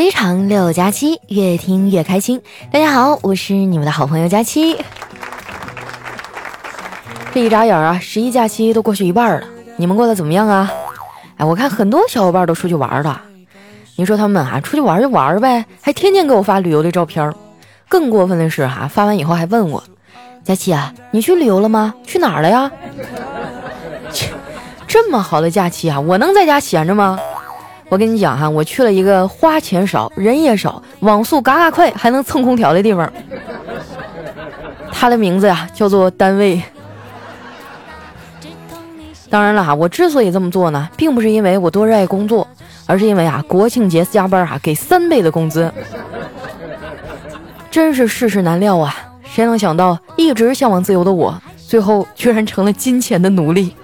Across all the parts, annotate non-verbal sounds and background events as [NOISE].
非常六加七，越听越开心。大家好，我是你们的好朋友佳期。这一眨眼啊，十一假期都过去一半了，你们过得怎么样啊？哎，我看很多小伙伴都出去玩了。你说他们啊，出去玩就玩呗，还天天给我发旅游的照片。更过分的是哈，发完以后还问我：“佳期啊，你去旅游了吗？去哪儿了呀？”切，这么好的假期啊，我能在家闲着吗？我跟你讲哈，我去了一个花钱少、人也少、网速嘎嘎快、还能蹭空调的地方。它的名字呀叫做单位。当然了哈，我之所以这么做呢，并不是因为我多热爱工作，而是因为啊，国庆节加班啊，给三倍的工资。真是世事难料啊！谁能想到，一直向往自由的我，最后居然成了金钱的奴隶。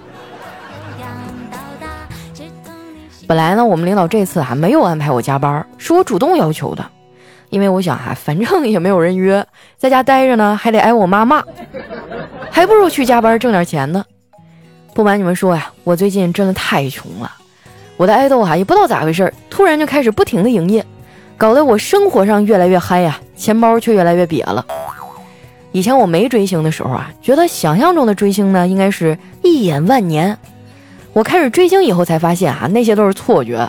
本来呢，我们领导这次啊没有安排我加班，是我主动要求的，因为我想啊，反正也没有人约，在家待着呢还得挨我妈骂，还不如去加班挣点钱呢。不瞒你们说呀，我最近真的太穷了，我的爱豆哈也不知道咋回事，突然就开始不停的营业，搞得我生活上越来越嗨呀，钱包却越来越瘪了。以前我没追星的时候啊，觉得想象中的追星呢应该是一眼万年。我开始追星以后才发现啊，那些都是错觉。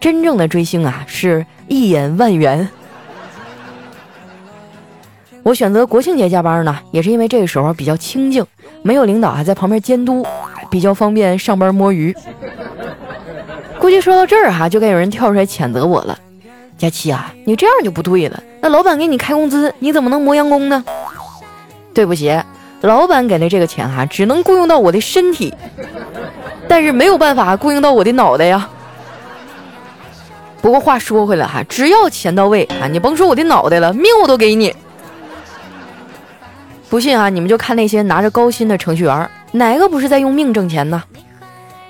真正的追星啊，是一眼万元。我选择国庆节加班呢，也是因为这个时候比较清静，没有领导还在旁边监督，比较方便上班摸鱼。估计说到这儿哈，就该有人跳出来谴责我了。佳琪啊，你这样就不对了。那老板给你开工资，你怎么能磨洋工呢？对不起，老板给的这个钱哈，只能雇佣到我的身体。但是没有办法供应到我的脑袋呀。不过话说回来哈，只要钱到位啊，你甭说我的脑袋了，命我都给你。不信啊，你们就看那些拿着高薪的程序员，哪个不是在用命挣钱呢？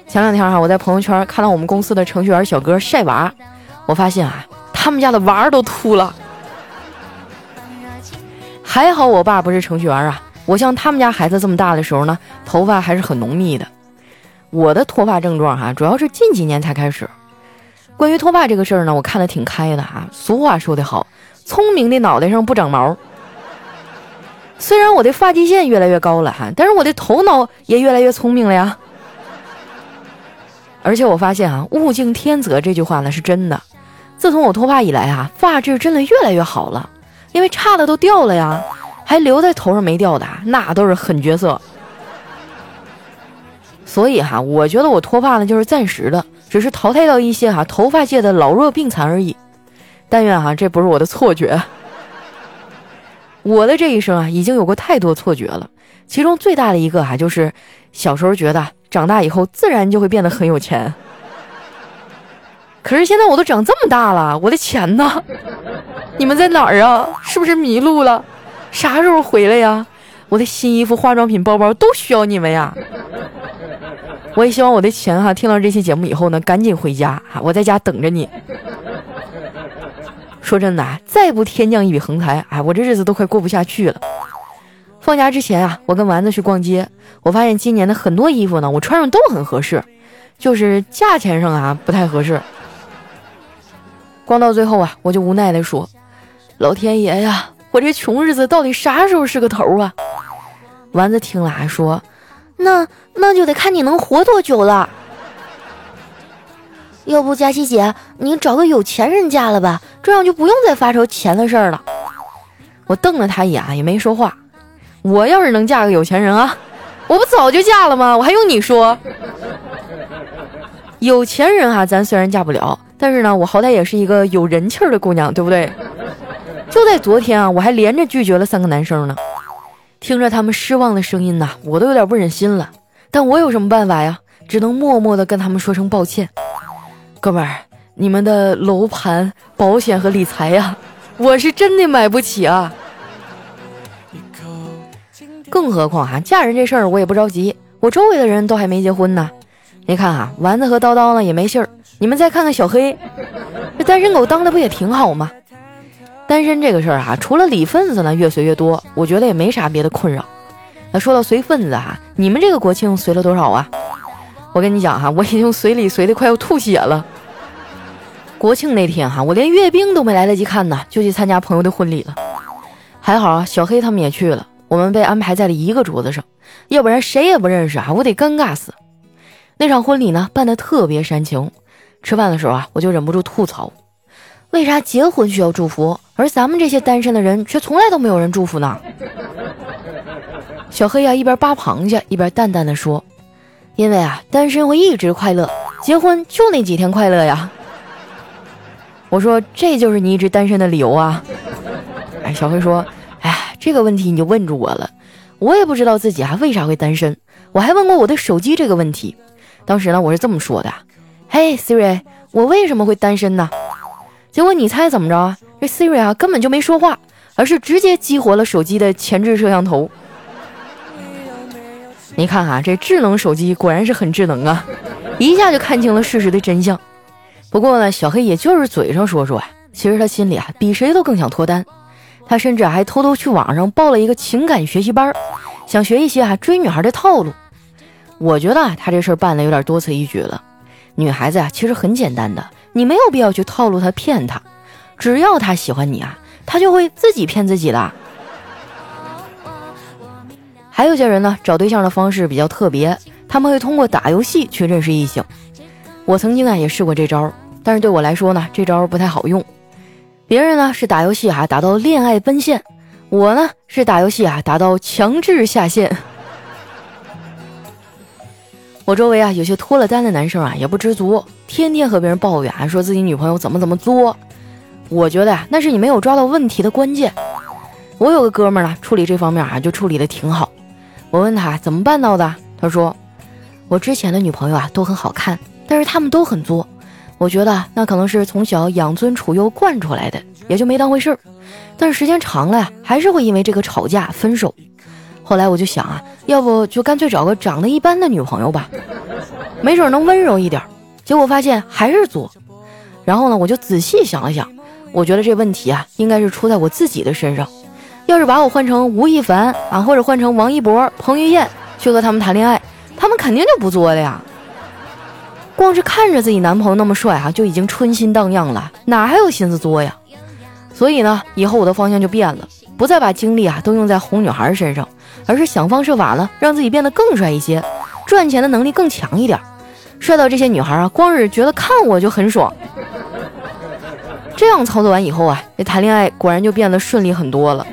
前两天哈，我在朋友圈看到我们公司的程序员小哥晒娃，我发现啊，他们家的娃都秃了。还好我爸不是程序员啊，我像他们家孩子这么大的时候呢，头发还是很浓密的。我的脱发症状哈，主要是近几年才开始。关于脱发这个事儿呢，我看得挺开的哈。俗话说得好，聪明的脑袋上不长毛。虽然我的发际线越来越高了哈，但是我的头脑也越来越聪明了呀。而且我发现啊，“物竞天择”这句话呢是真的。自从我脱发以来啊，发质真的越来越好了，因为差的都掉了呀，还留在头上没掉的那都是狠角色。所以哈，我觉得我脱发呢就是暂时的，只是淘汰掉一些哈头发界的老弱病残而已。但愿哈这不是我的错觉。我的这一生啊，已经有过太多错觉了，其中最大的一个哈就是小时候觉得长大以后自然就会变得很有钱。可是现在我都长这么大了，我的钱呢？你们在哪儿啊？是不是迷路了？啥时候回来呀？我的新衣服、化妆品、包包都需要你们呀！我也希望我的钱哈，听到这期节目以后呢，赶紧回家哈，我在家等着你。[LAUGHS] 说真的啊，再不天降一笔横财，哎，我这日子都快过不下去了。放假之前啊，我跟丸子去逛街，我发现今年的很多衣服呢，我穿上都很合适，就是价钱上啊不太合适。逛到最后啊，我就无奈的说：“老天爷呀，我这穷日子到底啥时候是个头啊？”丸子听了还说。那那就得看你能活多久了。要不佳琪姐，你找个有钱人嫁了吧，这样就不用再发愁钱的事儿了。我瞪了他一眼，也没说话。我要是能嫁个有钱人啊，我不早就嫁了吗？我还用你说？有钱人啊，咱虽然嫁不了，但是呢，我好歹也是一个有人气儿的姑娘，对不对？就在昨天啊，我还连着拒绝了三个男生呢。听着他们失望的声音呐，我都有点不忍心了。但我有什么办法呀？只能默默的跟他们说声抱歉。哥们儿，你们的楼盘、保险和理财呀，我是真的买不起啊。更何况啊，嫁人这事儿我也不着急，我周围的人都还没结婚呢。你看啊，丸子和叨叨呢也没信儿。你们再看看小黑，这单身狗当的不也挺好吗？单身这个事儿哈，除了礼份子呢越随越多，我觉得也没啥别的困扰。那说到随份子哈，你们这个国庆随了多少啊？我跟你讲哈，我已经随礼随的快要吐血了。国庆那天哈，我连阅兵都没来得及看呢，就去参加朋友的婚礼了。还好啊，小黑他们也去了，我们被安排在了一个桌子上，要不然谁也不认识啊，我得尴尬死。那场婚礼呢，办得特别煽情。吃饭的时候啊，我就忍不住吐槽：为啥结婚需要祝福，而咱们这些单身的人却从来都没有人祝福呢？小黑呀，一边扒螃蟹一边淡淡的说：“因为啊，单身会一直快乐，结婚就那几天快乐呀。”我说：“这就是你一直单身的理由啊？”哎，小黑说：“哎，这个问题你就问住我了，我也不知道自己啊为啥会单身，我还问过我的手机这个问题。当时呢，我是这么说的。”嘿，Siri，我为什么会单身呢？结果你猜怎么着啊？这 Siri 啊根本就没说话，而是直接激活了手机的前置摄像头。你看哈，这智能手机果然是很智能啊，一下就看清了事实的真相。不过呢，小黑也就是嘴上说说啊，其实他心里啊比谁都更想脱单。他甚至还偷偷去网上报了一个情感学习班，想学一些啊追女孩的套路。我觉得啊，他这事儿办的有点多此一举了。女孩子啊，其实很简单的，你没有必要去套路她、骗她，只要他喜欢你啊，他就会自己骗自己的。还有些人呢，找对象的方式比较特别，他们会通过打游戏去认识异性。我曾经啊也试过这招，但是对我来说呢，这招不太好用。别人呢是打游戏啊打到恋爱奔现，我呢是打游戏啊打到强制下线。我周围啊，有些脱了单的男生啊，也不知足，天天和别人抱怨，说自己女朋友怎么怎么作。我觉得呀，那是你没有抓到问题的关键。我有个哥们儿呢，处理这方面啊，就处理的挺好。我问他怎么办到的，他说，我之前的女朋友啊，都很好看，但是他们都很作。我觉得那可能是从小养尊处优惯出来的，也就没当回事儿。但是时间长了呀，还是会因为这个吵架分手。后来我就想啊，要不就干脆找个长得一般的女朋友吧，没准能温柔一点。结果发现还是作。然后呢，我就仔细想了想，我觉得这问题啊，应该是出在我自己的身上。要是把我换成吴亦凡啊，或者换成王一博、彭于晏去和他们谈恋爱，他们肯定就不作了呀。光是看着自己男朋友那么帅哈，就已经春心荡漾了，哪还有心思作呀？所以呢，以后我的方向就变了，不再把精力啊都用在哄女孩身上。而是想方设法呢，让自己变得更帅一些，赚钱的能力更强一点，帅到这些女孩啊，光是觉得看我就很爽。这样操作完以后啊，这谈恋爱果然就变得顺利很多了。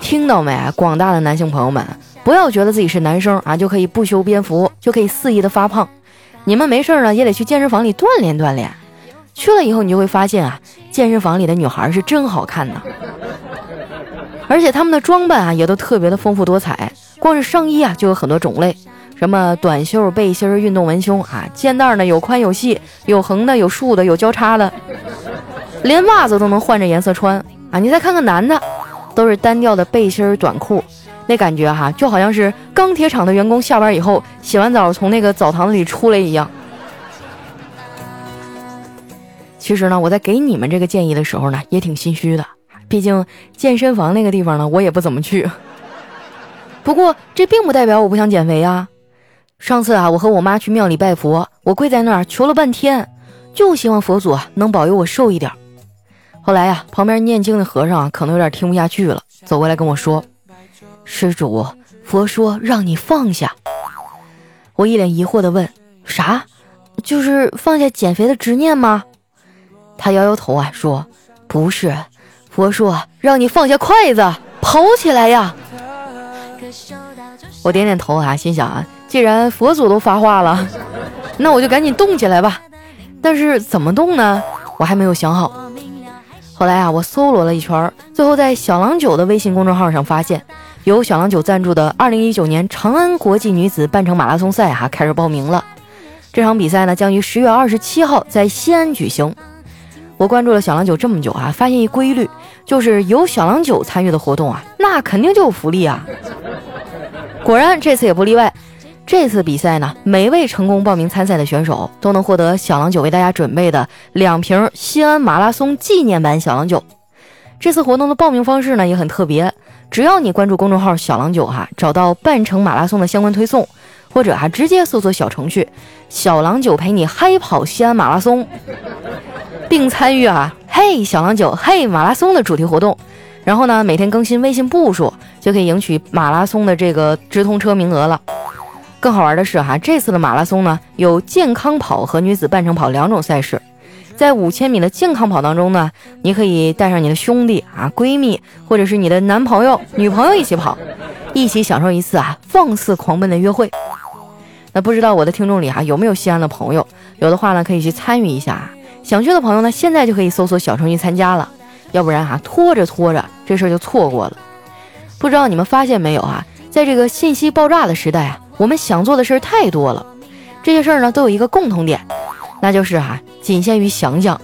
听到没，广大的男性朋友们，不要觉得自己是男生啊就可以不修边幅，就可以肆意的发胖。你们没事呢，也得去健身房里锻炼锻炼。去了以后，你就会发现啊，健身房里的女孩是真好看呐。而且他们的装扮啊，也都特别的丰富多彩。光是上衣啊，就有很多种类，什么短袖、背心、运动文胸啊，肩带呢有宽有细，有横的，有竖的，有交叉的，连袜子都能换着颜色穿啊！你再看看男的，都是单调的背心、短裤，那感觉哈，就好像是钢铁厂的员工下班以后洗完澡从那个澡堂子里出来一样。其实呢，我在给你们这个建议的时候呢，也挺心虚的。毕竟健身房那个地方呢，我也不怎么去。不过这并不代表我不想减肥呀。上次啊，我和我妈去庙里拜佛，我跪在那儿求了半天，就希望佛祖能保佑我瘦一点。后来呀，旁边念经的和尚啊，可能有点听不下去了，走过来跟我说：“施主，佛说让你放下。”我一脸疑惑的问：“啥？就是放下减肥的执念吗？”他摇摇头啊，说：“不是。”佛说：“让你放下筷子，跑起来呀！”我点点头啊，心想啊，既然佛祖都发话了，[LAUGHS] 那我就赶紧动起来吧。但是怎么动呢？我还没有想好。后来啊，我搜罗了一圈，最后在小郎酒的微信公众号上发现，由小郎酒赞助的2019年长安国际女子半程马拉松赛哈开始报名了。这场比赛呢，将于十月二十七号在西安举行。我关注了小郎酒这么久啊，发现一规律。就是有小郎酒参与的活动啊，那肯定就有福利啊！果然这次也不例外。这次比赛呢，每位成功报名参赛的选手都能获得小郎酒为大家准备的两瓶西安马拉松纪念版小郎酒。这次活动的报名方式呢也很特别，只要你关注公众号“小郎酒”哈，找到半程马拉松的相关推送，或者啊直接搜索小程序“小郎酒陪你嗨跑西安马拉松”，并参与啊“嘿小郎酒嘿马拉松”的主题活动。然后呢，每天更新微信步数，就可以赢取马拉松的这个直通车名额了。更好玩的是哈，这次的马拉松呢有健康跑和女子半程跑两种赛事。在五千米的健康跑当中呢，你可以带上你的兄弟啊、闺蜜，或者是你的男朋友、女朋友一起跑，一起享受一次啊放肆狂奔的约会。那不知道我的听众里哈有没有西安的朋友？有的话呢，可以去参与一下。想去的朋友呢，现在就可以搜索小程序参加了。要不然哈，拖着拖着这事儿就错过了。不知道你们发现没有啊？在这个信息爆炸的时代啊。我们想做的事儿太多了，这些事儿呢都有一个共同点，那就是哈，仅限于想想。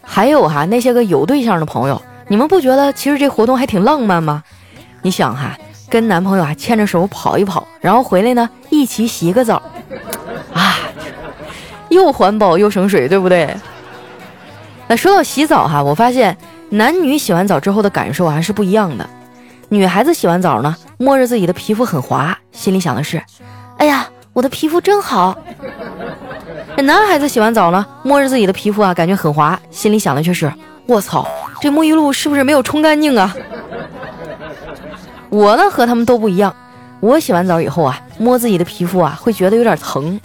还有哈，那些个有对象的朋友，你们不觉得其实这活动还挺浪漫吗？你想哈，跟男朋友啊牵着手跑一跑，然后回来呢一起洗个澡，啊，又环保又省水，对不对？说到洗澡哈，我发现男女洗完澡之后的感受还是不一样的。女孩子洗完澡呢，摸着自己的皮肤很滑，心里想的是：“哎呀，我的皮肤真好。”男孩子洗完澡呢，摸着自己的皮肤啊，感觉很滑，心里想的却是：“我操，这沐浴露是不是没有冲干净啊？” [LAUGHS] 我呢和他们都不一样，我洗完澡以后啊，摸自己的皮肤啊，会觉得有点疼。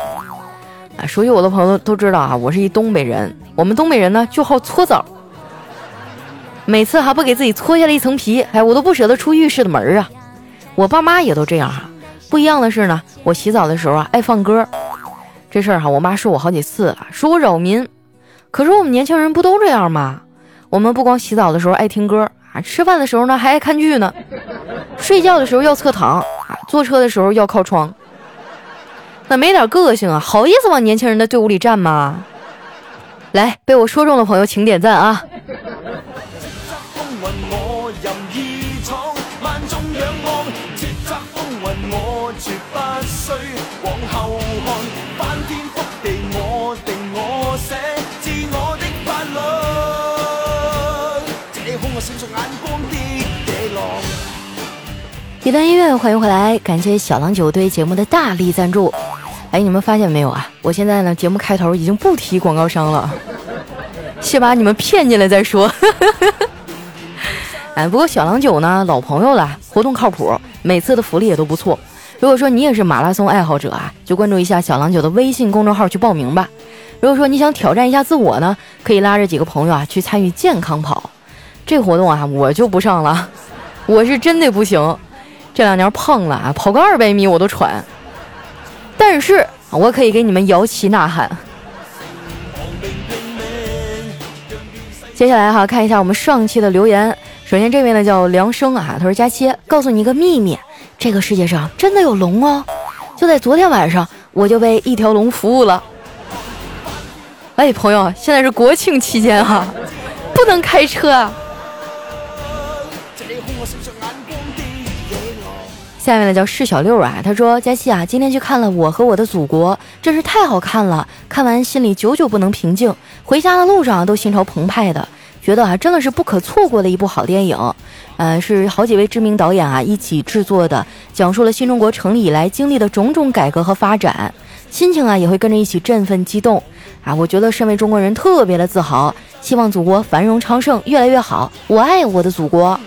啊，熟悉我的朋友都知道啊，我是一东北人，我们东北人呢就好搓澡。每次还不给自己搓下来一层皮，哎，我都不舍得出浴室的门啊！我爸妈也都这样哈。不一样的是呢，我洗澡的时候啊，爱放歌。这事儿哈，我妈说我好几次了，说我扰民。可是我们年轻人不都这样吗？我们不光洗澡的时候爱听歌啊，吃饭的时候呢还爱看剧呢，睡觉的时候要侧躺啊，坐车的时候要靠窗。那没点个性啊，好意思往年轻人的队伍里站吗？来，被我说中的朋友请点赞啊！一段音乐，欢迎回来，感谢小郎酒对节目的大力赞助。哎，你们发现没有啊？我现在呢，节目开头已经不提广告商了，先把你们骗进来再说。[LAUGHS] 哎，不过小郎酒呢，老朋友了，活动靠谱，每次的福利也都不错。如果说你也是马拉松爱好者啊，就关注一下小郎酒的微信公众号去报名吧。如果说你想挑战一下自我呢，可以拉着几个朋友啊去参与健康跑。这活动啊，我就不上了，我是真的不行。这两年胖了啊，跑个二百米我都喘。但是我可以给你们摇旗呐喊。接下来哈，看一下我们上期的留言。首先这位呢叫梁生啊，他说：“佳期，告诉你一个秘密，这个世界上真的有龙哦！就在昨天晚上，我就为一条龙服务了。”哎，朋友，现在是国庆期间哈，不能开车。啊。下面呢叫释小六啊，他说：“佳期啊，今天去看了《我和我的祖国》，真是太好看了，看完心里久久不能平静，回家的路上都心潮澎湃的，觉得啊真的是不可错过的一部好电影。呃，是好几位知名导演啊一起制作的，讲述了新中国成立以来经历的种种改革和发展，心情啊也会跟着一起振奋激动啊。我觉得身为中国人特别的自豪，希望祖国繁荣昌盛，越来越好。我爱我的祖国。”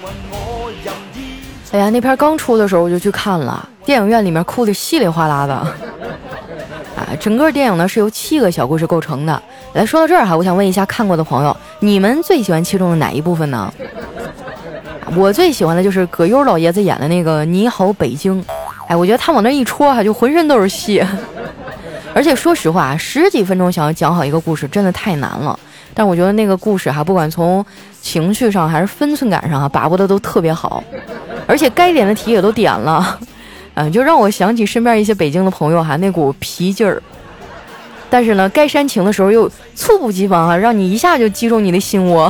哎呀，那片刚出的时候我就去看了，电影院里面哭的稀里哗啦的。啊，整个电影呢是由七个小故事构成的。来说到这儿哈，我想问一下看过的朋友，你们最喜欢其中的哪一部分呢？我最喜欢的就是葛优老爷子演的那个《你好，北京》。哎，我觉得他往那一戳哈，就浑身都是戏。[LAUGHS] 而且说实话，十几分钟想要讲好一个故事，真的太难了。但我觉得那个故事哈，不管从情绪上还是分寸感上啊，把握的都特别好。而且该点的题也都点了，嗯，就让我想起身边一些北京的朋友哈那股皮劲儿。但是呢，该煽情的时候又猝不及防啊，让你一下就击中你的心窝。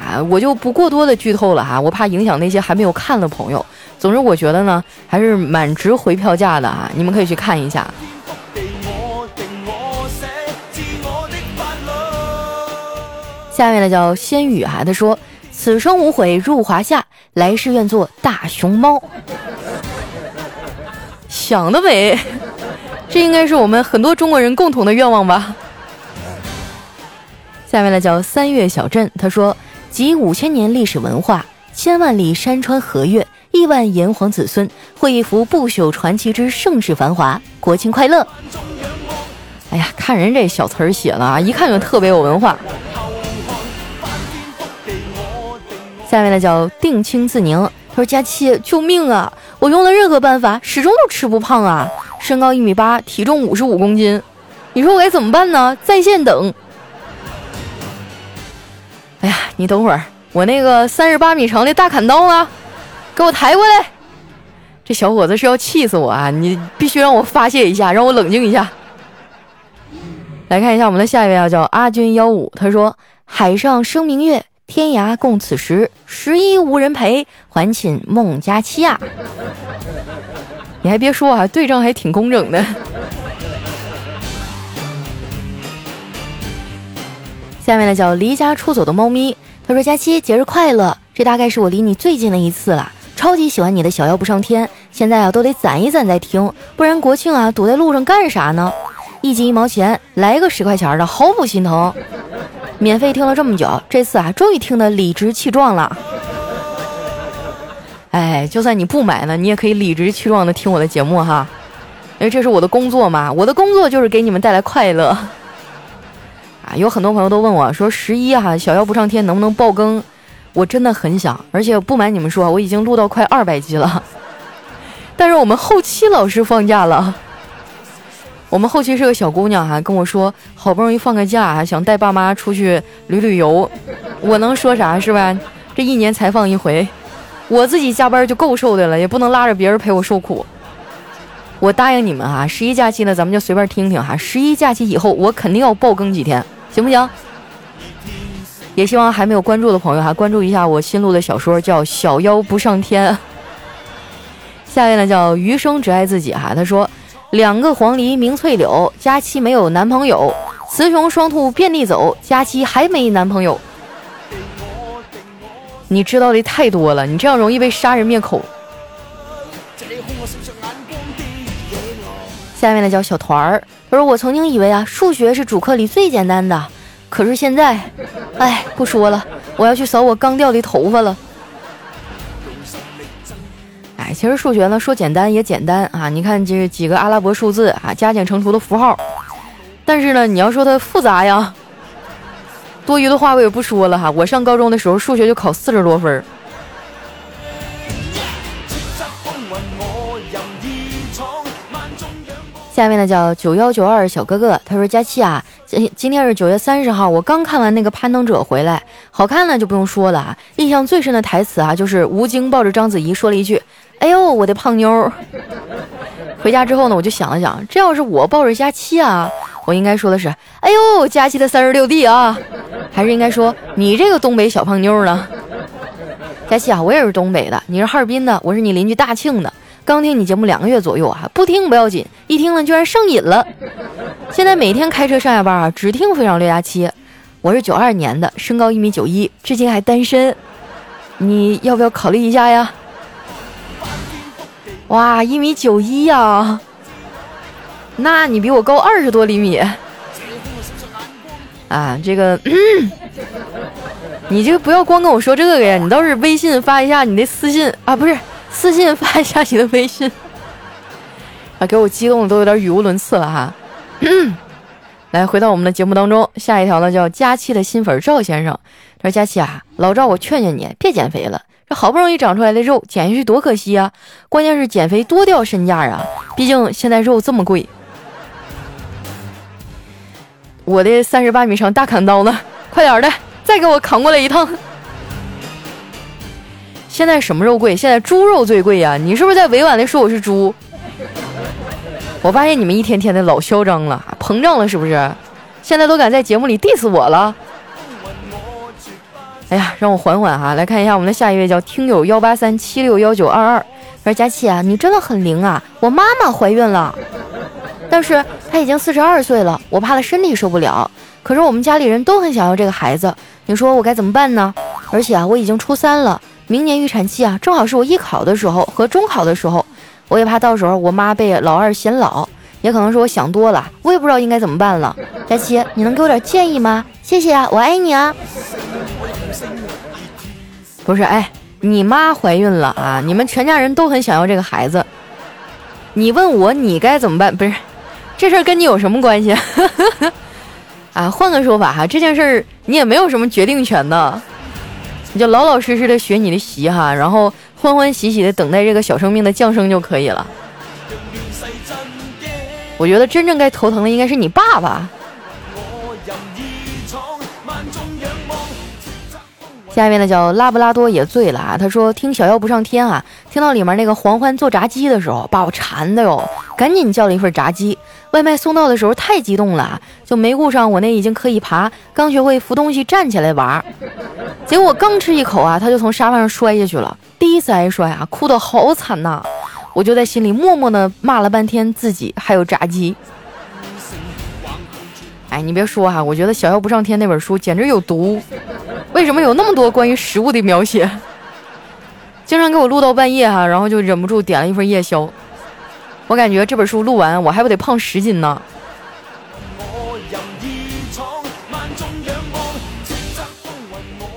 啊，我就不过多的剧透了哈，我怕影响那些还没有看的朋友。总之，我觉得呢，还是蛮值回票价的啊，你们可以去看一下。下面呢叫仙羽哈，他说。此生无悔入华夏，来世愿做大熊猫。想得美，这应该是我们很多中国人共同的愿望吧。下面呢叫三月小镇，他说集五千年历史文化、千万里山川河岳、亿万炎黄子孙，绘一幅不朽传奇之盛世繁华。国庆快乐！哎呀，看人这小词儿写的啊，一看就特别有文化。下面呢叫定清自宁，他说佳期救命啊！我用了任何办法，始终都吃不胖啊！身高一米八，体重五十五公斤，你说我该怎么办呢？在线等。哎呀，你等会儿，我那个三十八米长的大砍刀呢？给我抬过来！这小伙子是要气死我啊！你必须让我发泄一下，让我冷静一下。来看一下我们的下一位啊，叫阿军幺五，他说：“海上生明月，天涯共此时。十一无人陪，还寝梦佳期啊！” [LAUGHS] 你还别说啊，对仗还挺工整的。[LAUGHS] 下面呢叫离家出走的猫咪，他说：“佳期节日快乐！这大概是我离你最近的一次了，超级喜欢你的小妖不上天。现在啊都得攒一攒再听，不然国庆啊堵在路上干啥呢？一集一毛钱，来个十块钱的，毫不心疼。免费听了这么久，这次啊终于听得理直气壮了。哎，就算你不买呢，你也可以理直气壮的听我的节目哈，因为这是我的工作嘛，我的工作就是给你们带来快乐。”啊，有很多朋友都问我说：“十一哈，小妖不上天能不能爆更？”我真的很想，而且不瞒你们说，我已经录到快二百集了。但是我们后期老师放假了，我们后期是个小姑娘哈，跟我说好不容易放个假，想带爸妈出去旅旅游。我能说啥是吧？这一年才放一回，[LAUGHS] 我自己加班就够受的了，也不能拉着别人陪我受苦。我答应你们哈，十一假期呢，咱们就随便听听哈。十一假期以后，我肯定要爆更几天。行不行？也希望还没有关注的朋友哈，关注一下我新录的小说，叫《小妖不上天》。下面呢叫余生只爱自己哈，他说：两个黄鹂鸣翠柳，佳期没有男朋友；雌雄双兔遍地走，佳期还没男朋友。你知道的太多了，你这样容易被杀人灭口。下面呢叫小团儿。他说：“我曾经以为啊，数学是主课里最简单的，可是现在，哎，不说了，我要去扫我刚掉的头发了。其实数学呢，说简单也简单啊，你看这几个阿拉伯数字啊，加减乘除的符号。但是呢，你要说它复杂呀，多余的话我也不说了哈。我上高中的时候，数学就考四十多分。”下面呢叫九幺九二小哥哥，他说：“佳期啊，今今天是九月三十号，我刚看完那个攀登者回来，好看呢就不用说了啊。印象最深的台词啊，就是吴京抱着章子怡说了一句：‘哎呦，我的胖妞。[LAUGHS] ’回家之后呢，我就想了想，这要是我抱着佳期啊，我应该说的是：‘哎呦，佳期的三十六弟啊！’还是应该说你这个东北小胖妞呢？佳期啊，我也是东北的，你是哈尔滨的，我是你邻居大庆的。”刚听你节目两个月左右啊，不听不要紧，一听了居然上瘾了。现在每天开车上下班啊，只听《非常六加七》。我是九二年的，身高一米九一，至今还单身。你要不要考虑一下呀？哇，一米九一呀，那你比我高二十多厘米。啊，这个，你这个不要光跟我说这个呀，你倒是微信发一下你的私信啊，不是。私信发一下你的微信，啊，给我激动的都有点语无伦次了哈。来，回到我们的节目当中，下一条呢叫佳期的新粉赵先生，他说：“佳期啊，老赵，我劝劝你别减肥了，这好不容易长出来的肉减下去多可惜啊！关键是减肥多掉身价啊，毕竟现在肉这么贵。我的三十八米长大砍刀呢，快点的，再给我扛过来一趟。”现在什么肉贵？现在猪肉最贵呀！你是不是在委婉的说我是猪？我发现你们一天天的老嚣张了，膨胀了是不是？现在都敢在节目里 diss 我了？哎呀，让我缓缓哈！来看一下我们的下一位叫听友幺八三七六幺九二二，说佳琪啊，你真的很灵啊！我妈妈怀孕了，但是她已经四十二岁了，我怕她身体受不了。可是我们家里人都很想要这个孩子，你说我该怎么办呢？而且啊，我已经初三了。明年预产期啊，正好是我艺考的时候和中考的时候，我也怕到时候我妈被老二嫌老，也可能是我想多了，我也不知道应该怎么办了。佳琪，你能给我点建议吗？谢谢啊，我爱你啊。不是，哎，你妈怀孕了啊，你们全家人都很想要这个孩子。你问我你该怎么办？不是，这事儿跟你有什么关系？[LAUGHS] 啊，换个说法哈，这件事儿你也没有什么决定权的，你就老老实实的学你的习哈，然后欢欢喜喜的等待这个小生命的降生就可以了。我觉得真正该头疼的应该是你爸爸。下面呢叫拉布拉多也醉了啊！他说听小妖不上天啊，听到里面那个黄欢做炸鸡的时候，把我馋的哟，赶紧叫了一份炸鸡。外卖送到的时候太激动了，就没顾上我那已经可以爬、刚学会扶东西站起来玩。结果我刚吃一口啊，他就从沙发上摔下去了，第一次挨摔啊，哭得好惨呐！我就在心里默默的骂了半天自己还有炸鸡。哎，你别说哈，我觉得《小妖不上天》那本书简直有毒。为什么有那么多关于食物的描写？经常给我录到半夜哈，然后就忍不住点了一份夜宵。我感觉这本书录完，我还不得胖十斤呢。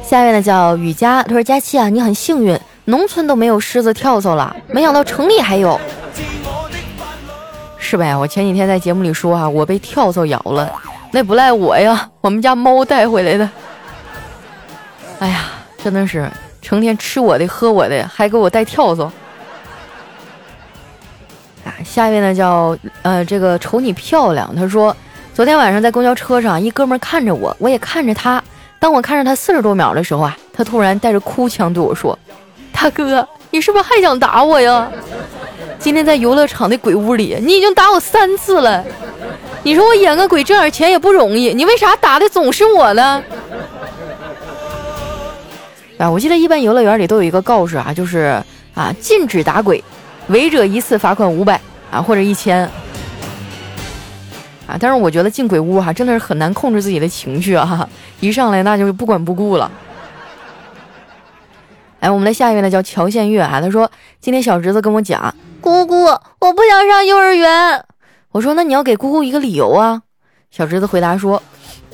下面呢叫雨佳，他说：“佳期啊，你很幸运，农村都没有狮子跳蚤了，没想到城里还有，是呗？我前几天在节目里说啊，我被跳蚤咬了，那不赖我呀，我们家猫带回来的。”哎呀，真的是成天吃我的喝我的，还给我带跳蚤。啊，下一位呢叫呃这个瞅你漂亮，他说昨天晚上在公交车上，一哥们看着我，我也看着他。当我看着他四十多秒的时候啊，他突然带着哭腔对我说：“大哥，你是不是还想打我呀？今天在游乐场的鬼屋里，你已经打我三次了。你说我演个鬼挣点钱也不容易，你为啥打的总是我呢？”啊，我记得一般游乐园里都有一个告示啊，就是啊，禁止打鬼，违者一次罚款五百啊，或者一千啊。但是我觉得进鬼屋哈，真的是很难控制自己的情绪啊，一上来那就是不管不顾了。哎，我们的下一位呢叫乔献月啊，他说今天小侄子跟我讲，姑姑，我不想上幼儿园。我说那你要给姑姑一个理由啊。小侄子回答说，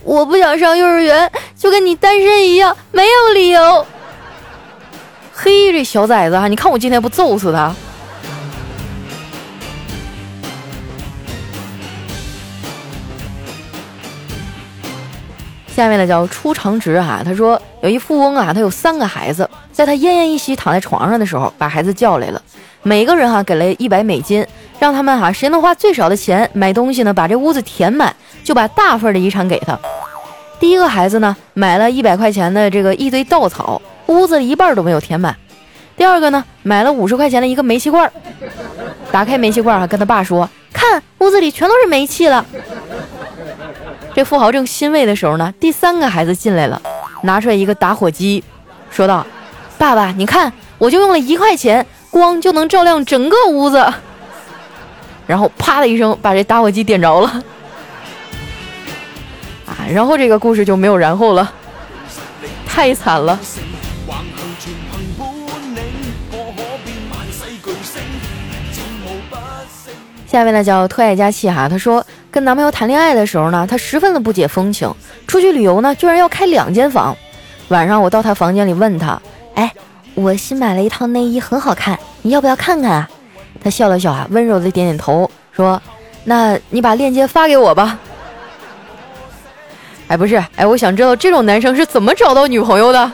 我不想上幼儿园，就跟你单身一样，没有理由。嘿，这小崽子哈！你看我今天不揍死他！下面呢叫出长直哈，他说有一富翁啊，他有三个孩子，在他奄奄一息躺在床上的时候，把孩子叫来了，每个人哈给了一百美金，让他们哈谁能花最少的钱买东西呢，把这屋子填满，就把大份的遗产给他。第一个孩子呢，买了一百块钱的这个一堆稻草。屋子里一半都没有填满。第二个呢，买了五十块钱的一个煤气罐，打开煤气罐啊，跟他爸说：“看，屋子里全都是煤气了。”这富豪正欣慰的时候呢，第三个孩子进来了，拿出来一个打火机，说道：“爸爸，你看，我就用了一块钱，光就能照亮整个屋子。”然后啪的一声，把这打火机点着了。啊，然后这个故事就没有然后了，太惨了。下面呢叫特爱佳气哈，她说跟男朋友谈恋爱的时候呢，他十分的不解风情，出去旅游呢居然要开两间房。晚上我到他房间里问他，哎，我新买了一套内衣，很好看，你要不要看看啊？他笑了笑啊，温柔的点点头，说，那你把链接发给我吧。哎，不是，哎，我想知道这种男生是怎么找到女朋友的。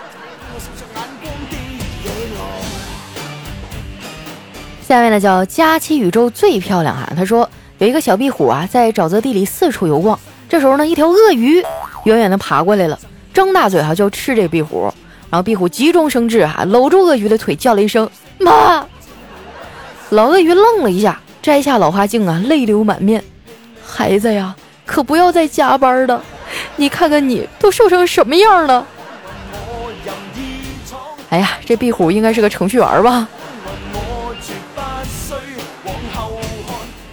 下面呢叫佳期宇宙最漂亮哈，他说有一个小壁虎啊，在沼泽地里四处游逛。这时候呢，一条鳄鱼远远的爬过来了，张大嘴哈就要吃这壁虎。然后壁虎急中生智哈，搂住鳄鱼的腿叫了一声妈。老鳄鱼愣了一下，摘下老花镜啊，泪流满面。孩子呀，可不要再加班了，你看看你都瘦成什么样了。哎呀，这壁虎应该是个程序员吧？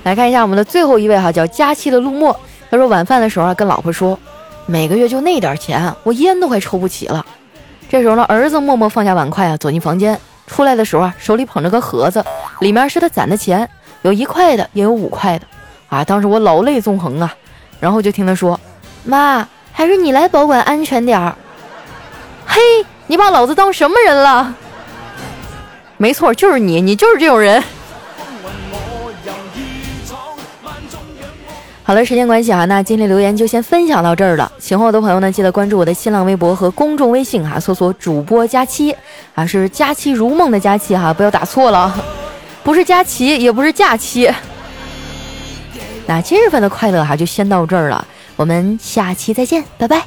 来看一下我们的最后一位哈，叫佳期的陆墨。他说晚饭的时候啊，跟老婆说，每个月就那点钱，我烟都快抽不起了。这时候呢，儿子默默放下碗筷啊，走进房间，出来的时候啊，手里捧着个盒子，里面是他攒的钱，有一块的，也有五块的。啊，当时我老泪纵横啊，然后就听他说：“妈，还是你来保管安全点儿。”嘿，你把老子当什么人了？没错，就是你，你就是这种人。好了，时间关系哈，那今天留言就先分享到这儿了。喜欢我的朋友呢，记得关注我的新浪微博和公众微信哈，搜索主播佳期啊，是佳期如梦的佳期哈，不要打错了，不是佳期，也不是假期。那今日份的快乐哈，就先到这儿了，我们下期再见，拜拜。